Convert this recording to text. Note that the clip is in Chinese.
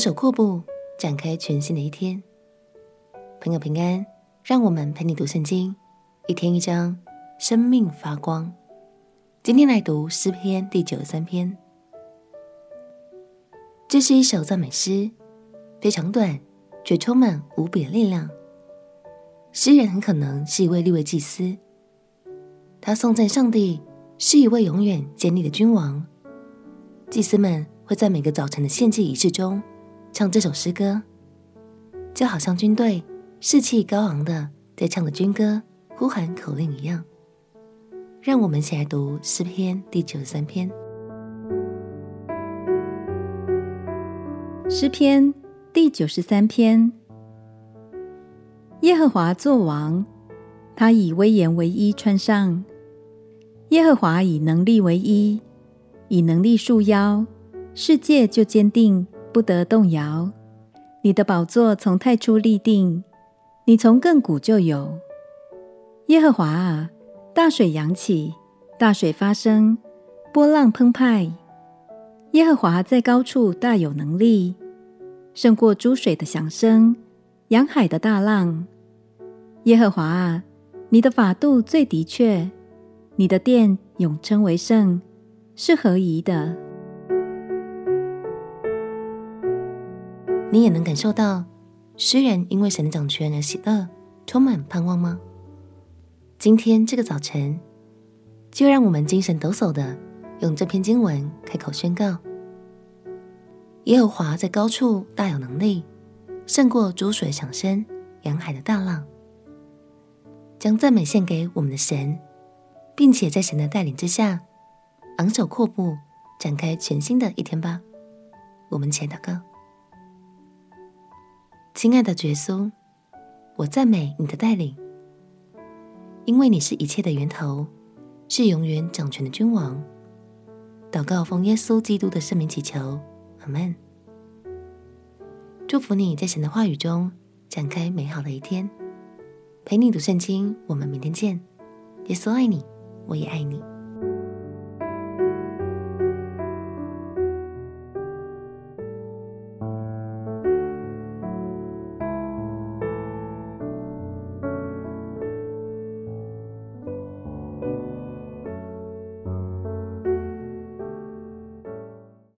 手阔步，展开全新的一天。朋友平安，让我们陪你读圣经，一天一章，生命发光。今天来读诗篇第九十三篇。这是一首赞美诗，非常短，却充满无比的力量。诗人很可能是一位立位祭司，他颂赞上帝是一位永远坚立的君王。祭司们会在每个早晨的献祭仪式中唱这首诗歌，就好像军队士气高昂的在唱着军歌、呼喊口令一样。让我们一起来读诗篇第九十三篇。诗篇第九十三篇：耶和华作王，他以威严为衣穿上；耶和华以能力为衣，以能力束腰，世界就坚定，不得动摇。你的宝座从太初立定，你从亘古就有。耶和华啊，大水扬起，大水发生，波浪澎湃。耶和华在高处大有能力。胜过诸水的响声，洋海的大浪。耶和华啊，你的法度最的确，你的殿永称为圣，是合宜的。你也能感受到诗人因为神的掌权而喜乐，充满盼望吗？今天这个早晨，就让我们精神抖擞的用这篇经文开口宣告。耶和华在高处大有能力，胜过诸水响声、洋海的大浪。将赞美献给我们的神，并且在神的带领之下，昂首阔步，展开全新的一天吧。我们且祷告：亲爱的耶稣，我赞美你的带领，因为你是一切的源头，是永远掌权的君王。祷告奉耶稣基督的圣名祈求。阿门。祝福你在神的话语中展开美好的一天。陪你读圣经，我们明天见。耶稣爱你，我也爱你。